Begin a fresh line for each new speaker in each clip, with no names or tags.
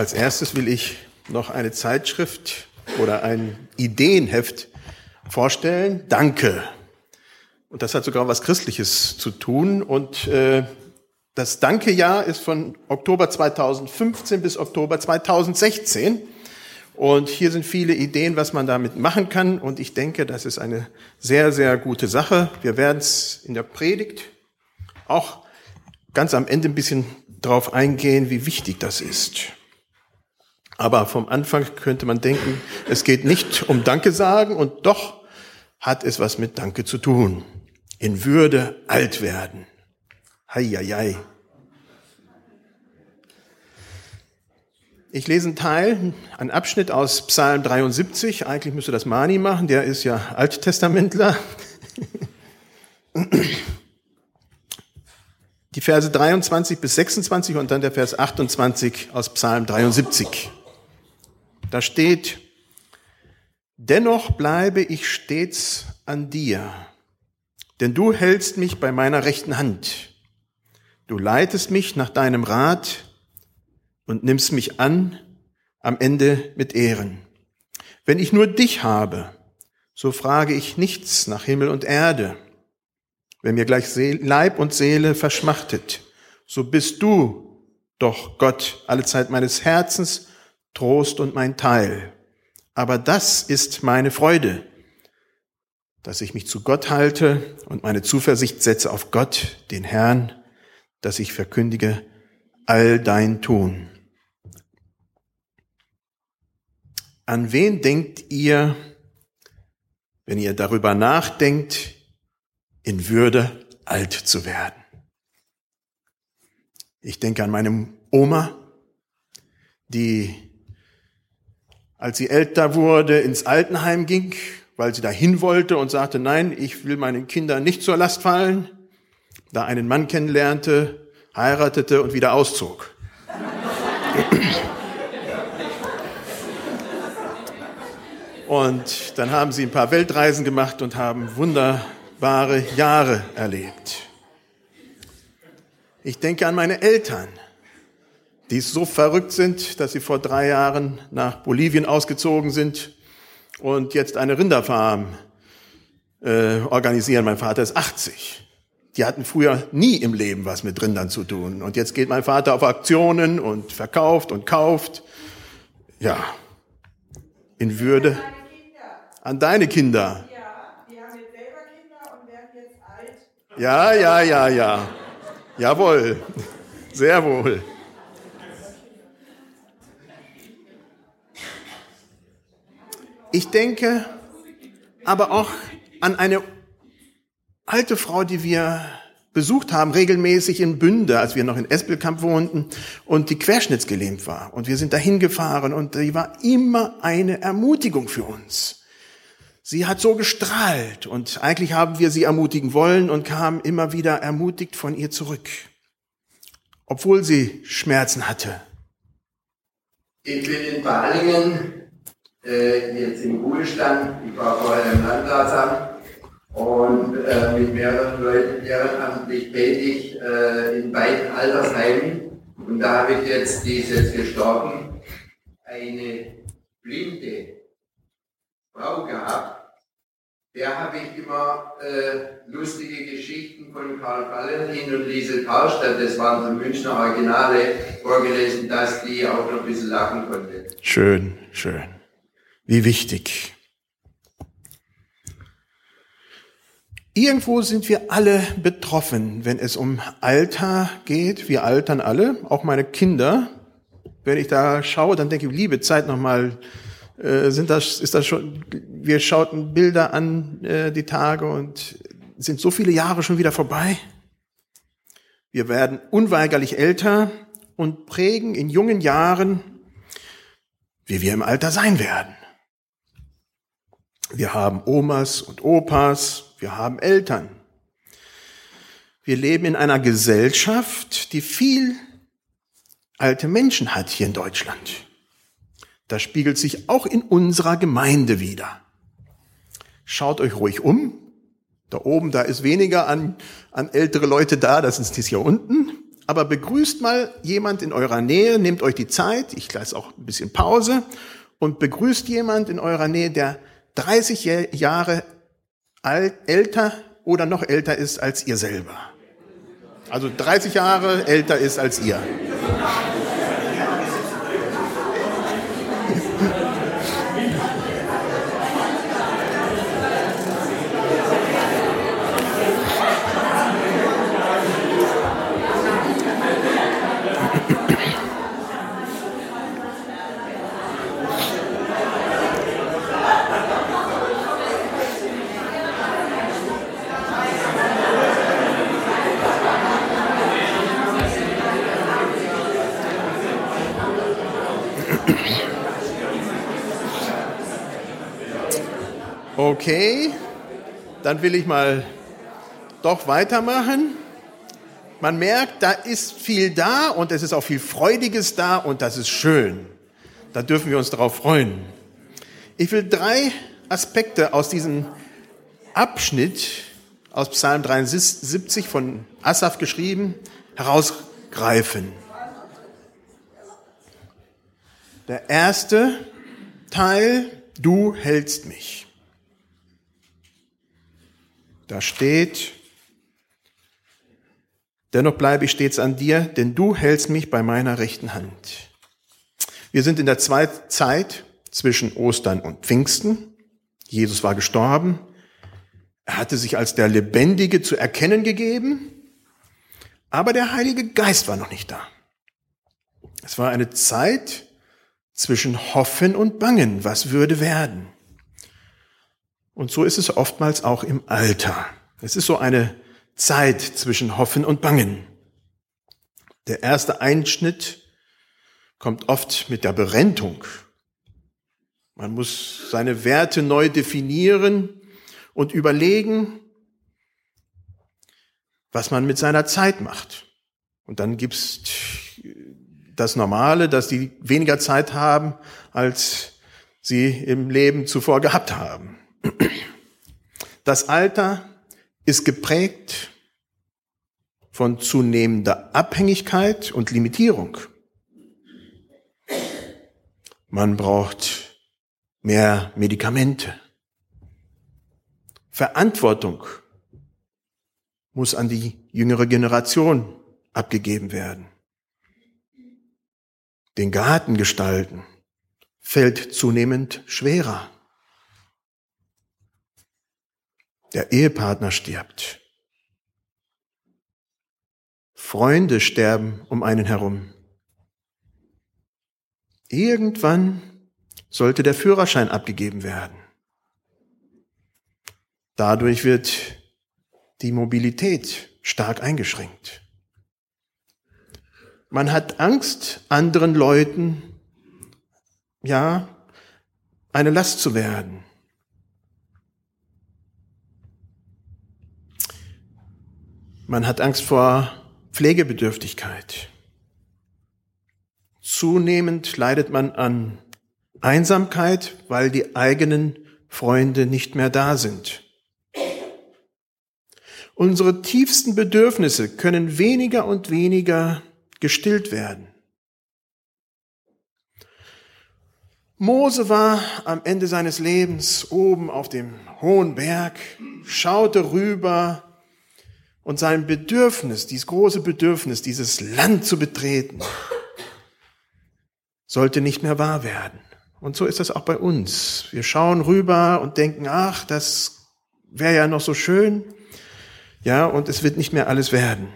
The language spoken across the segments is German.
Als erstes will ich noch eine Zeitschrift oder ein Ideenheft vorstellen. Danke. Und das hat sogar was Christliches zu tun. Und äh, das Danke-Jahr ist von Oktober 2015 bis Oktober 2016. Und hier sind viele Ideen, was man damit machen kann. Und ich denke, das ist eine sehr, sehr gute Sache. Wir werden es in der Predigt auch ganz am Ende ein bisschen drauf eingehen, wie wichtig das ist. Aber vom Anfang könnte man denken, es geht nicht um Danke sagen und doch hat es was mit Danke zu tun. In Würde alt werden. Heieiei. Ich lese einen Teil, einen Abschnitt aus Psalm 73. Eigentlich müsste das Mani machen, der ist ja Alttestamentler. Die Verse 23 bis 26 und dann der Vers 28 aus Psalm 73. Da steht, Dennoch bleibe ich stets an dir, denn du hältst mich bei meiner rechten Hand. Du leitest mich nach deinem Rat und nimmst mich an am Ende mit Ehren. Wenn ich nur dich habe, so frage ich nichts nach Himmel und Erde. Wenn mir gleich Leib und Seele verschmachtet, so bist du doch Gott alle Zeit meines Herzens, Trost und mein Teil. Aber das ist meine Freude, dass ich mich zu Gott halte und meine Zuversicht setze auf Gott, den Herrn, dass ich verkündige all dein Tun. An wen denkt ihr, wenn ihr darüber nachdenkt, in Würde alt zu werden. Ich denke an meine Oma, die, als sie älter wurde, ins Altenheim ging, weil sie dahin wollte und sagte, nein, ich will meinen Kindern nicht zur Last fallen, da einen Mann kennenlernte, heiratete und wieder auszog. Und dann haben sie ein paar Weltreisen gemacht und haben Wunder wunderbare Jahre erlebt. Ich denke an meine Eltern, die so verrückt sind, dass sie vor drei Jahren nach Bolivien ausgezogen sind und jetzt eine Rinderfarm äh, organisieren. Mein Vater ist 80. Die hatten früher nie im Leben was mit Rindern zu tun. Und jetzt geht mein Vater auf Aktionen und verkauft und kauft. Ja, in Würde. An deine Kinder. Ja, ja, ja, ja. Jawohl. Sehr wohl. Ich denke aber auch an eine alte Frau, die wir besucht haben, regelmäßig in Bünde, als wir noch in Espelkamp wohnten und die querschnittsgelähmt war. Und wir sind dahin gefahren und die war immer eine Ermutigung für uns. Sie hat so gestrahlt und eigentlich haben wir sie ermutigen wollen und kamen immer wieder ermutigt von ihr zurück, obwohl sie Schmerzen hatte.
Ich bin in Balingen, äh, jetzt im Ruhestand. Ich war vorher im Landratsamt und äh, mit mehreren Leuten ehrenamtlich tätig äh, in beiden Altersheimen. Und da habe ich jetzt, die ist jetzt gestorben, eine blinde Frau gehabt, der habe ich immer äh, lustige Geschichten von Karl Valentin und Liesel Karlstadt, das waren so Münchner Originale, vorgelesen, dass die auch noch ein bisschen lachen konnte.
Schön, schön. Wie wichtig. Irgendwo sind wir alle betroffen, wenn es um Alter geht. Wir altern alle, auch meine Kinder. Wenn ich da schaue, dann denke ich, liebe Zeit nochmal äh, sind das, ist das schon, wir schauten Bilder an äh, die Tage und sind so viele Jahre schon wieder vorbei. Wir werden unweigerlich älter und prägen in jungen Jahren, wie wir im Alter sein werden. Wir haben Omas und Opas, wir haben Eltern. Wir leben in einer Gesellschaft, die viel alte Menschen hat hier in Deutschland. Das spiegelt sich auch in unserer Gemeinde wieder. Schaut euch ruhig um. Da oben, da ist weniger an, an ältere Leute da, das ist dies hier unten. aber begrüßt mal jemand in eurer Nähe, nehmt euch die Zeit, ich lasse auch ein bisschen Pause und begrüßt jemand in eurer Nähe, der 30 Jahre alt, älter oder noch älter ist als ihr selber. Also 30 Jahre älter ist als ihr. Dann will ich mal doch weitermachen. Man merkt, da ist viel da und es ist auch viel Freudiges da und das ist schön. Da dürfen wir uns darauf freuen. Ich will drei Aspekte aus diesem Abschnitt aus Psalm 73 von Asaf geschrieben herausgreifen. Der erste Teil, du hältst mich. Da steht, dennoch bleibe ich stets an dir, denn du hältst mich bei meiner rechten Hand. Wir sind in der Zeit zwischen Ostern und Pfingsten. Jesus war gestorben. Er hatte sich als der Lebendige zu erkennen gegeben, aber der Heilige Geist war noch nicht da. Es war eine Zeit zwischen Hoffen und Bangen. Was würde werden? Und so ist es oftmals auch im Alter. Es ist so eine Zeit zwischen Hoffen und Bangen. Der erste Einschnitt kommt oft mit der Berentung. Man muss seine Werte neu definieren und überlegen, was man mit seiner Zeit macht. Und dann gibt's das Normale, dass die weniger Zeit haben, als sie im Leben zuvor gehabt haben. Das Alter ist geprägt von zunehmender Abhängigkeit und Limitierung. Man braucht mehr Medikamente. Verantwortung muss an die jüngere Generation abgegeben werden. Den Garten gestalten fällt zunehmend schwerer. Der Ehepartner stirbt. Freunde sterben um einen herum. Irgendwann sollte der Führerschein abgegeben werden. Dadurch wird die Mobilität stark eingeschränkt. Man hat Angst, anderen Leuten, ja, eine Last zu werden. Man hat Angst vor Pflegebedürftigkeit. Zunehmend leidet man an Einsamkeit, weil die eigenen Freunde nicht mehr da sind. Unsere tiefsten Bedürfnisse können weniger und weniger gestillt werden. Mose war am Ende seines Lebens oben auf dem hohen Berg, schaute rüber und sein Bedürfnis, dieses große Bedürfnis, dieses Land zu betreten, sollte nicht mehr wahr werden. Und so ist das auch bei uns. Wir schauen rüber und denken, ach, das wäre ja noch so schön. Ja, und es wird nicht mehr alles werden.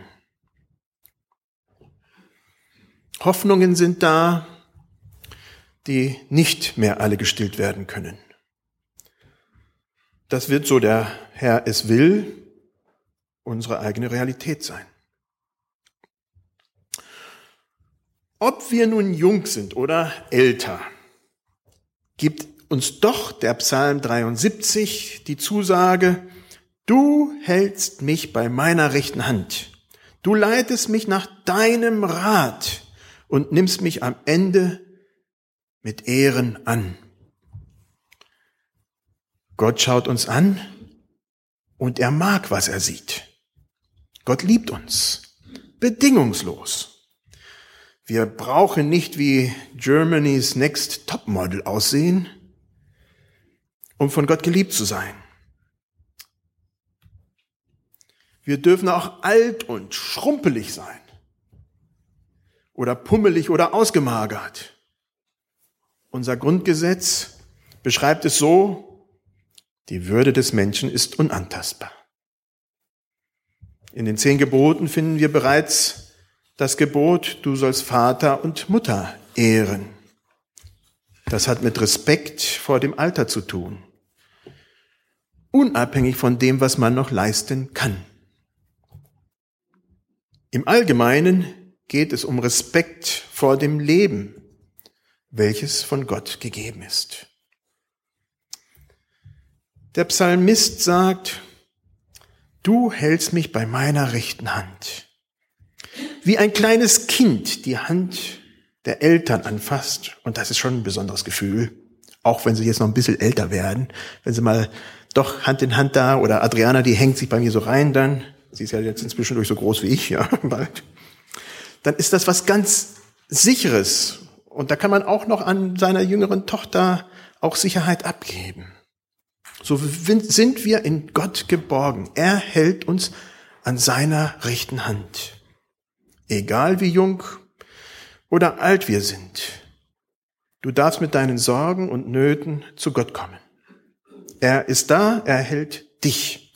Hoffnungen sind da, die nicht mehr alle gestillt werden können. Das wird so der Herr es will, unsere eigene Realität sein. Ob wir nun jung sind oder älter, gibt uns doch der Psalm 73 die Zusage, du hältst mich bei meiner rechten Hand. Du leitest mich nach deinem Rat und nimmst mich am Ende mit Ehren an. Gott schaut uns an und er mag, was er sieht. Gott liebt uns. bedingungslos. Wir brauchen nicht wie Germany's Next Topmodel aussehen, um von Gott geliebt zu sein. Wir dürfen auch alt und schrumpelig sein oder pummelig oder ausgemagert. Unser Grundgesetz beschreibt es so, die Würde des Menschen ist unantastbar. In den zehn Geboten finden wir bereits das Gebot, du sollst Vater und Mutter ehren. Das hat mit Respekt vor dem Alter zu tun, unabhängig von dem, was man noch leisten kann. Im Allgemeinen geht es um Respekt vor dem Leben, welches von Gott gegeben ist. Der Psalmist sagt, du hältst mich bei meiner rechten Hand. Wie ein kleines Kind die Hand der Eltern anfasst. Und das ist schon ein besonderes Gefühl. Auch wenn sie jetzt noch ein bisschen älter werden. Wenn sie mal doch Hand in Hand da oder Adriana, die hängt sich bei mir so rein dann. Sie ist ja jetzt inzwischen durch so groß wie ich, ja, bald. Dann ist das was ganz Sicheres. Und da kann man auch noch an seiner jüngeren Tochter auch Sicherheit abgeben. So sind wir in Gott geborgen. Er hält uns an seiner rechten Hand. Egal wie jung oder alt wir sind. Du darfst mit deinen Sorgen und Nöten zu Gott kommen. Er ist da, er hält dich.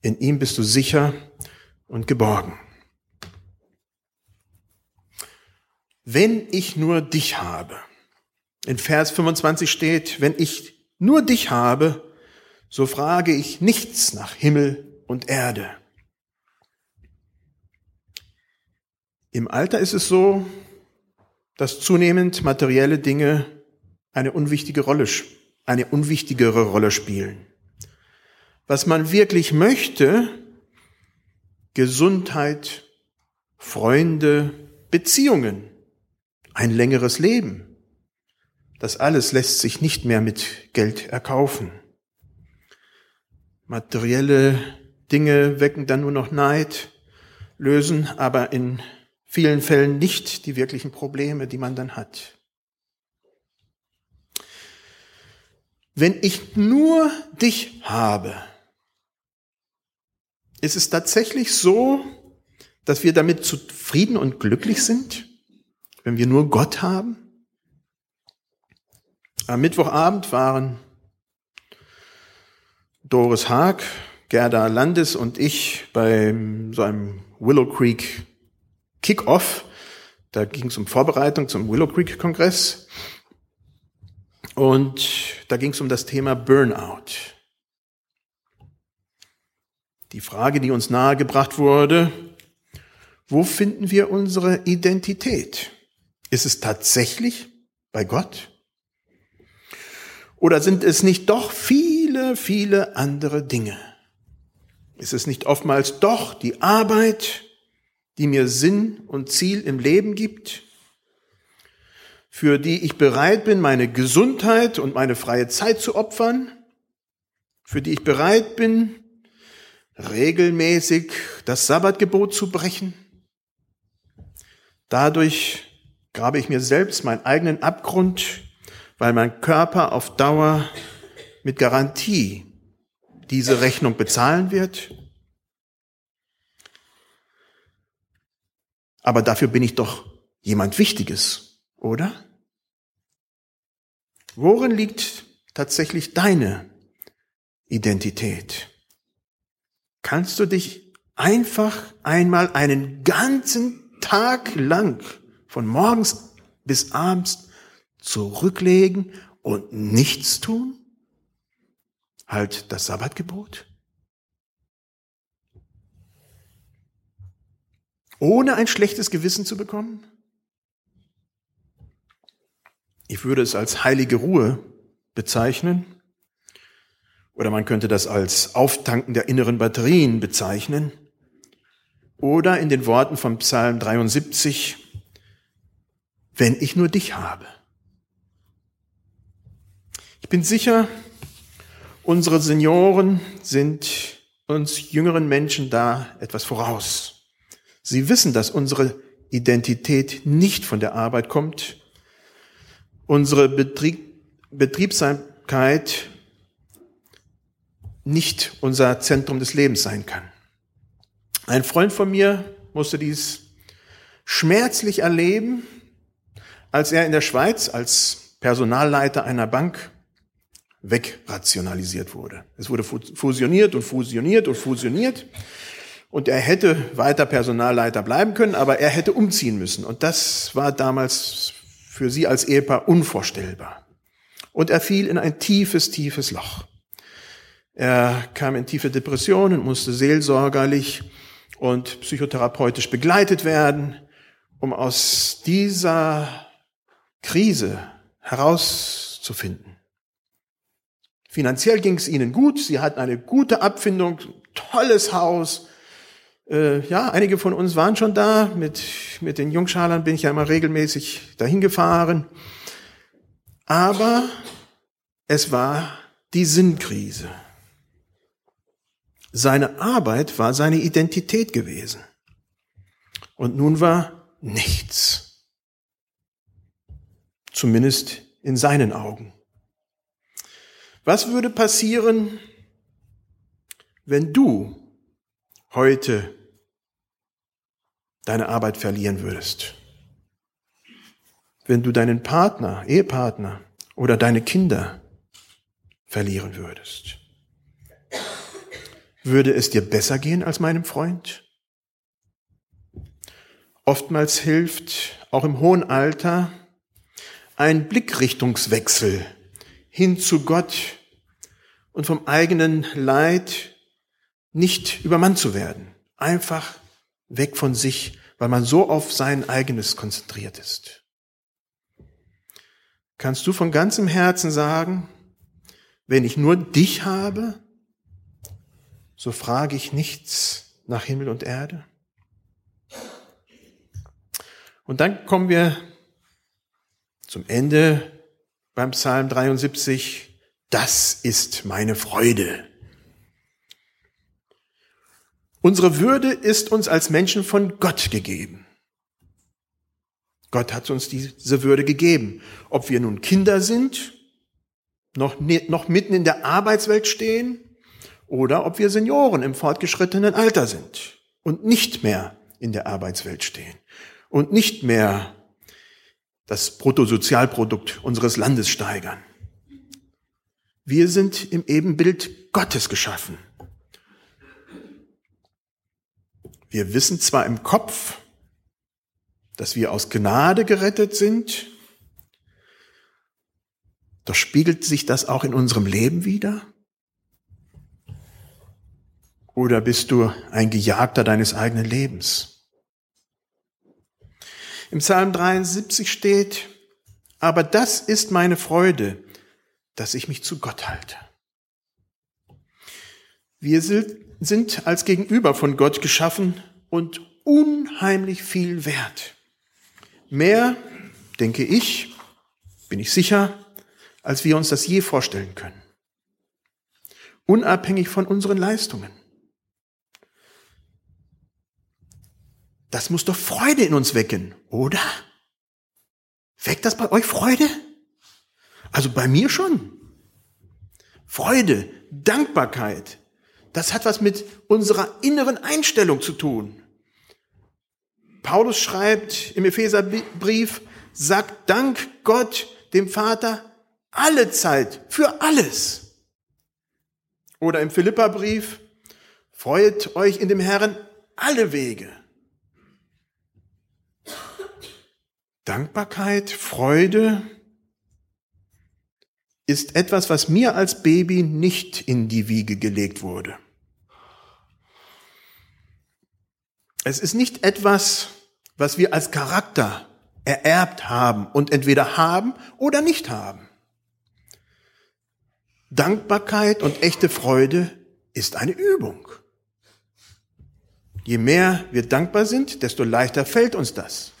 In ihm bist du sicher und geborgen. Wenn ich nur dich habe. In Vers 25 steht, wenn ich nur dich habe, so frage ich nichts nach Himmel und Erde. Im Alter ist es so, dass zunehmend materielle Dinge eine unwichtige Rolle, eine unwichtigere Rolle spielen. Was man wirklich möchte, Gesundheit, Freunde, Beziehungen, ein längeres Leben, das alles lässt sich nicht mehr mit Geld erkaufen. Materielle Dinge wecken dann nur noch Neid, lösen aber in vielen Fällen nicht die wirklichen Probleme, die man dann hat. Wenn ich nur dich habe, ist es tatsächlich so, dass wir damit zufrieden und glücklich sind, wenn wir nur Gott haben? Am Mittwochabend waren Doris Haag, Gerda Landes und ich bei so einem Willow Creek Kick-Off. Da ging es um Vorbereitung zum Willow Creek Kongress. Und da ging es um das Thema Burnout. Die Frage, die uns nahegebracht wurde, wo finden wir unsere Identität? Ist es tatsächlich bei Gott? Oder sind es nicht doch viele, viele andere Dinge? Ist es nicht oftmals doch die Arbeit, die mir Sinn und Ziel im Leben gibt, für die ich bereit bin, meine Gesundheit und meine freie Zeit zu opfern, für die ich bereit bin, regelmäßig das Sabbatgebot zu brechen. Dadurch grabe ich mir selbst meinen eigenen Abgrund, weil mein Körper auf Dauer mit Garantie diese Rechnung bezahlen wird Aber dafür bin ich doch jemand Wichtiges, oder? Worin liegt tatsächlich deine Identität? Kannst du dich einfach einmal einen ganzen Tag lang von morgens bis abends zurücklegen und nichts tun? Halt das Sabbatgebot? ohne ein schlechtes Gewissen zu bekommen? Ich würde es als heilige Ruhe bezeichnen. Oder man könnte das als Auftanken der inneren Batterien bezeichnen. Oder in den Worten von Psalm 73, wenn ich nur dich habe. Bin sicher, unsere Senioren sind uns jüngeren Menschen da etwas voraus. Sie wissen, dass unsere Identität nicht von der Arbeit kommt, unsere Betrieb, Betriebsamkeit nicht unser Zentrum des Lebens sein kann. Ein Freund von mir musste dies schmerzlich erleben, als er in der Schweiz als Personalleiter einer Bank wegrationalisiert wurde. Es wurde fusioniert und fusioniert und fusioniert. Und er hätte weiter Personalleiter bleiben können, aber er hätte umziehen müssen. Und das war damals für sie als Ehepaar unvorstellbar. Und er fiel in ein tiefes, tiefes Loch. Er kam in tiefe Depressionen, musste seelsorgerlich und psychotherapeutisch begleitet werden, um aus dieser Krise herauszufinden. Finanziell ging es ihnen gut, sie hatten eine gute Abfindung, tolles Haus. Äh, ja, einige von uns waren schon da. Mit, mit den Jungschalern bin ich ja immer regelmäßig dahin gefahren. Aber es war die Sinnkrise. Seine Arbeit war seine Identität gewesen. Und nun war nichts. Zumindest in seinen Augen. Was würde passieren, wenn du heute deine Arbeit verlieren würdest? Wenn du deinen Partner, Ehepartner oder deine Kinder verlieren würdest? Würde es dir besser gehen als meinem Freund? Oftmals hilft auch im hohen Alter ein Blickrichtungswechsel hin zu Gott und vom eigenen Leid nicht übermannt zu werden. Einfach weg von sich, weil man so auf sein eigenes konzentriert ist. Kannst du von ganzem Herzen sagen, wenn ich nur dich habe, so frage ich nichts nach Himmel und Erde. Und dann kommen wir zum Ende beim Psalm 73. Das ist meine Freude. Unsere Würde ist uns als Menschen von Gott gegeben. Gott hat uns diese Würde gegeben. Ob wir nun Kinder sind, noch, noch mitten in der Arbeitswelt stehen oder ob wir Senioren im fortgeschrittenen Alter sind und nicht mehr in der Arbeitswelt stehen und nicht mehr das Bruttosozialprodukt unseres Landes steigern. Wir sind im Ebenbild Gottes geschaffen. Wir wissen zwar im Kopf, dass wir aus Gnade gerettet sind, doch spiegelt sich das auch in unserem Leben wieder? Oder bist du ein Gejagter deines eigenen Lebens? Im Psalm 73 steht, aber das ist meine Freude, dass ich mich zu Gott halte. Wir sind als Gegenüber von Gott geschaffen und unheimlich viel wert. Mehr, denke ich, bin ich sicher, als wir uns das je vorstellen können. Unabhängig von unseren Leistungen. Das muss doch Freude in uns wecken, oder? Weckt das bei euch Freude? Also bei mir schon. Freude, Dankbarkeit, das hat was mit unserer inneren Einstellung zu tun. Paulus schreibt im Epheserbrief, sagt Dank Gott, dem Vater, alle Zeit, für alles. Oder im Philipperbrief, freut euch in dem Herrn alle Wege. Dankbarkeit, Freude ist etwas, was mir als Baby nicht in die Wiege gelegt wurde. Es ist nicht etwas, was wir als Charakter ererbt haben und entweder haben oder nicht haben. Dankbarkeit und echte Freude ist eine Übung. Je mehr wir dankbar sind, desto leichter fällt uns das.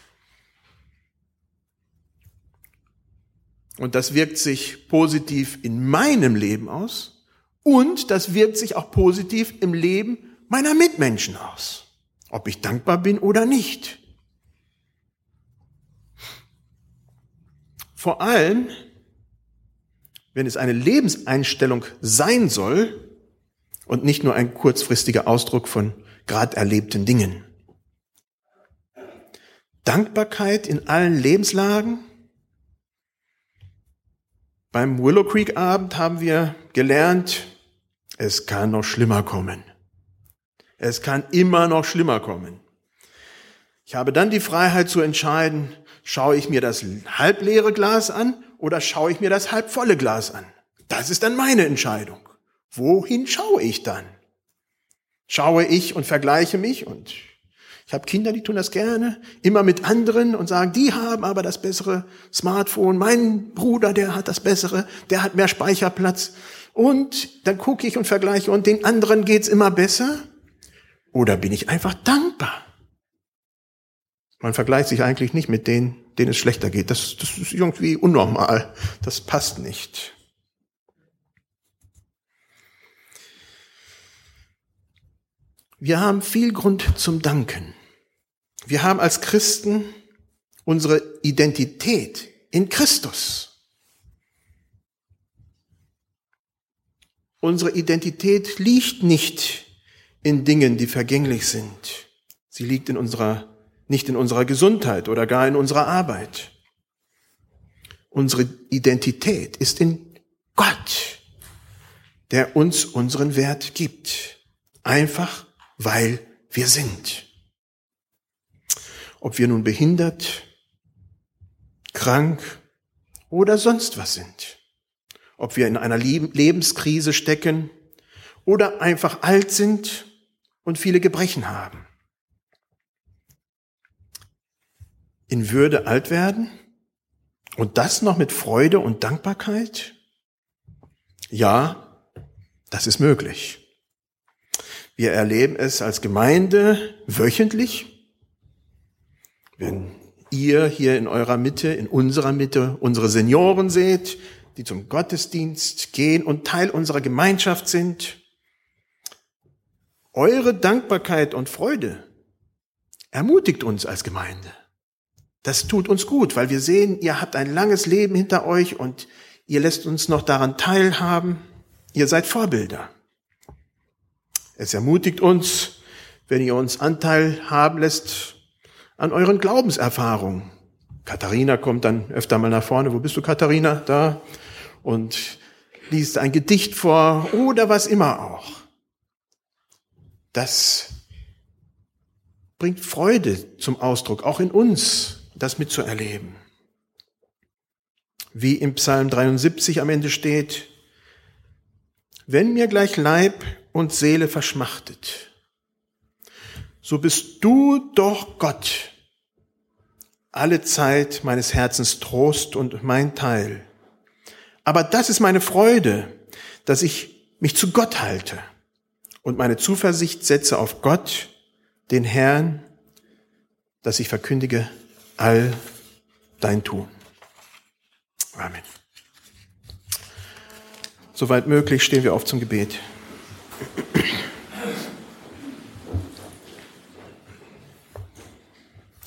Und das wirkt sich positiv in meinem Leben aus und das wirkt sich auch positiv im Leben meiner Mitmenschen aus. ob ich dankbar bin oder nicht. Vor allem, wenn es eine Lebenseinstellung sein soll und nicht nur ein kurzfristiger Ausdruck von gerade erlebten Dingen. Dankbarkeit in allen Lebenslagen. Beim Willow Creek Abend haben wir gelernt, es kann noch schlimmer kommen. Es kann immer noch schlimmer kommen. Ich habe dann die Freiheit zu entscheiden, schaue ich mir das halbleere Glas an oder schaue ich mir das halbvolle Glas an? Das ist dann meine Entscheidung. Wohin schaue ich dann? Schaue ich und vergleiche mich und ich habe Kinder, die tun das gerne, immer mit anderen und sagen, die haben aber das bessere Smartphone, mein Bruder, der hat das bessere, der hat mehr Speicherplatz. Und dann gucke ich und vergleiche und den anderen geht's immer besser. Oder bin ich einfach dankbar? Man vergleicht sich eigentlich nicht mit denen, denen es schlechter geht. Das, das ist irgendwie unnormal. Das passt nicht. Wir haben viel Grund zum Danken. Wir haben als Christen unsere Identität in Christus. Unsere Identität liegt nicht in Dingen, die vergänglich sind. Sie liegt in unserer nicht in unserer Gesundheit oder gar in unserer Arbeit. Unsere Identität ist in Gott, der uns unseren Wert gibt. Einfach weil wir sind. Ob wir nun behindert, krank oder sonst was sind. Ob wir in einer Lebenskrise stecken oder einfach alt sind und viele Gebrechen haben. in Würde alt werden? Und das noch mit Freude und Dankbarkeit? Ja, das ist möglich. Wir erleben es als Gemeinde wöchentlich, wenn ihr hier in eurer Mitte, in unserer Mitte unsere Senioren seht, die zum Gottesdienst gehen und Teil unserer Gemeinschaft sind. Eure Dankbarkeit und Freude ermutigt uns als Gemeinde. Das tut uns gut, weil wir sehen, ihr habt ein langes Leben hinter euch und ihr lässt uns noch daran teilhaben. Ihr seid Vorbilder. Es ermutigt uns, wenn ihr uns Anteil haben lässt an euren Glaubenserfahrungen. Katharina kommt dann öfter mal nach vorne. Wo bist du, Katharina? Da. Und liest ein Gedicht vor oder was immer auch. Das bringt Freude zum Ausdruck, auch in uns, das mitzuerleben. Wie im Psalm 73 am Ende steht, wenn mir gleich Leib und Seele verschmachtet, so bist du doch Gott, alle Zeit meines Herzens Trost und mein Teil. Aber das ist meine Freude, dass ich mich zu Gott halte und meine Zuversicht setze auf Gott, den Herrn, dass ich verkündige all dein Tun. Amen. Soweit möglich stehen wir auf zum Gebet.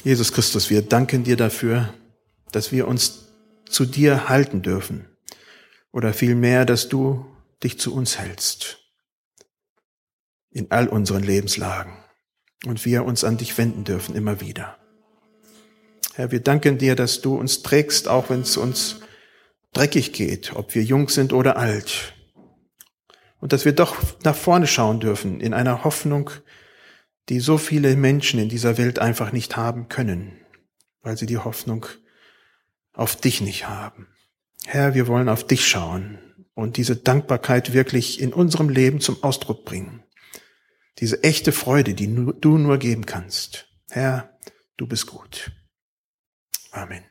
Jesus Christus, wir danken dir dafür, dass wir uns zu dir halten dürfen. Oder vielmehr, dass du dich zu uns hältst. In all unseren Lebenslagen. Und wir uns an dich wenden dürfen immer wieder. Herr, wir danken dir, dass du uns trägst, auch wenn es uns dreckig geht, ob wir jung sind oder alt. Und dass wir doch nach vorne schauen dürfen in einer Hoffnung, die so viele Menschen in dieser Welt einfach nicht haben können, weil sie die Hoffnung auf dich nicht haben. Herr, wir wollen auf dich schauen und diese Dankbarkeit wirklich in unserem Leben zum Ausdruck bringen. Diese echte Freude, die du nur geben kannst. Herr, du bist gut. Amen.